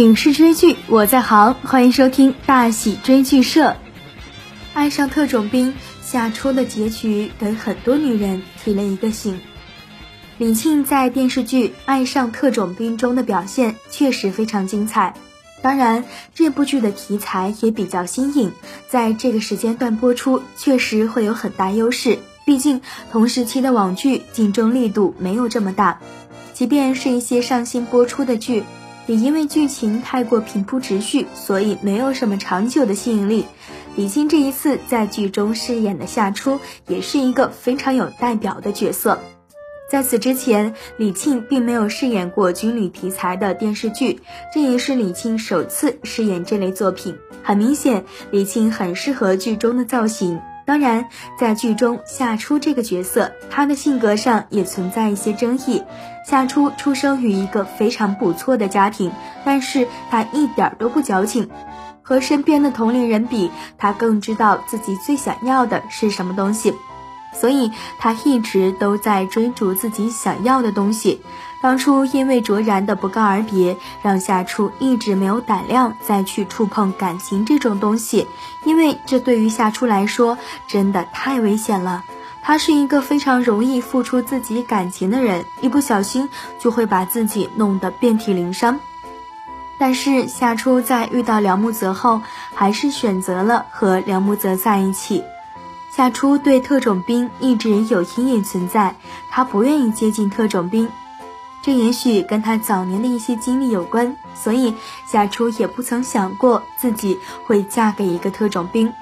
影视追剧我在行，欢迎收听大喜追剧社。爱上特种兵夏初的结局给很多女人提了一个醒。李沁在电视剧《爱上特种兵》中的表现确实非常精彩，当然这部剧的题材也比较新颖，在这个时间段播出确实会有很大优势。毕竟同时期的网剧竞争力度没有这么大，即便是一些上新播出的剧。也因为剧情太过平铺直叙，所以没有什么长久的吸引力。李沁这一次在剧中饰演的夏初，也是一个非常有代表的角色。在此之前，李沁并没有饰演过军旅题材的电视剧，这也是李沁首次饰演这类作品。很明显，李沁很适合剧中的造型。当然，在剧中夏初这个角色，他的性格上也存在一些争议。夏初出生于一个非常不错的家庭，但是他一点都不矫情。和身边的同龄人比，他更知道自己最想要的是什么东西，所以他一直都在追逐自己想要的东西。当初因为卓然的不告而别，让夏初一直没有胆量再去触碰感情这种东西，因为这对于夏初来说真的太危险了。他是一个非常容易付出自己感情的人，一不小心就会把自己弄得遍体鳞伤。但是夏初在遇到梁木泽后，还是选择了和梁木泽在一起。夏初对特种兵一直有阴影存在，他不愿意接近特种兵。这也许跟他早年的一些经历有关，所以夏初也不曾想过自己会嫁给一个特种兵。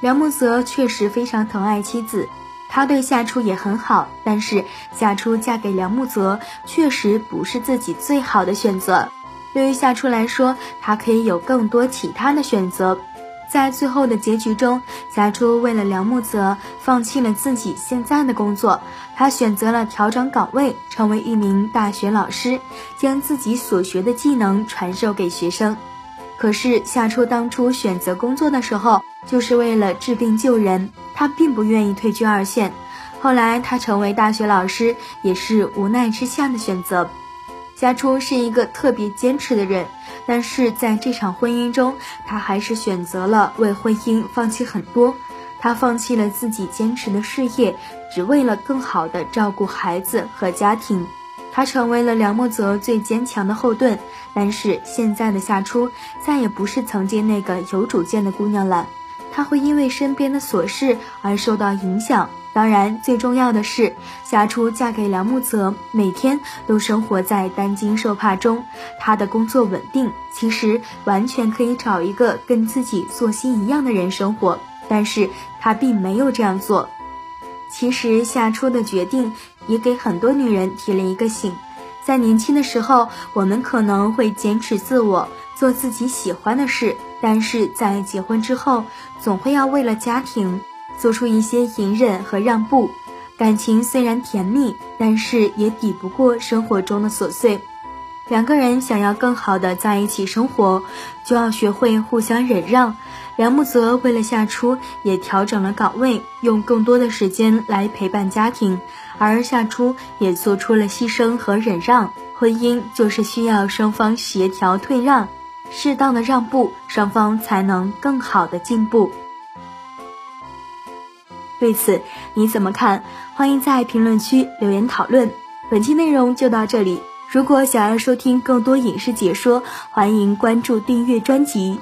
梁木泽确实非常疼爱妻子，他对夏初也很好，但是夏初嫁给梁木泽确实不是自己最好的选择。对于夏初来说，他可以有更多其他的选择。在最后的结局中，夏初为了梁木泽放弃了自己现在的工作，他选择了调整岗位，成为一名大学老师，将自己所学的技能传授给学生。可是夏初当初选择工作的时候，就是为了治病救人，他并不愿意退居二线。后来他成为大学老师，也是无奈之下的选择。夏初是一个特别坚持的人，但是在这场婚姻中，他还是选择了为婚姻放弃很多。他放弃了自己坚持的事业，只为了更好的照顾孩子和家庭。他成为了梁木泽最坚强的后盾。但是现在的夏初再也不是曾经那个有主见的姑娘了，她会因为身边的琐事而受到影响。当然，最重要的是，夏初嫁给梁木泽，每天都生活在担惊受怕中。她的工作稳定，其实完全可以找一个跟自己作息一样的人生活，但是她并没有这样做。其实夏初的决定也给很多女人提了一个醒：在年轻的时候，我们可能会坚持自我，做自己喜欢的事，但是在结婚之后，总会要为了家庭。做出一些隐忍和让步，感情虽然甜蜜，但是也抵不过生活中的琐碎。两个人想要更好的在一起生活，就要学会互相忍让。梁木泽为了夏初，也调整了岗位，用更多的时间来陪伴家庭，而夏初也做出了牺牲和忍让。婚姻就是需要双方协调退让，适当的让步，双方才能更好的进步。对此你怎么看？欢迎在评论区留言讨论。本期内容就到这里，如果想要收听更多影视解说，欢迎关注订阅专辑。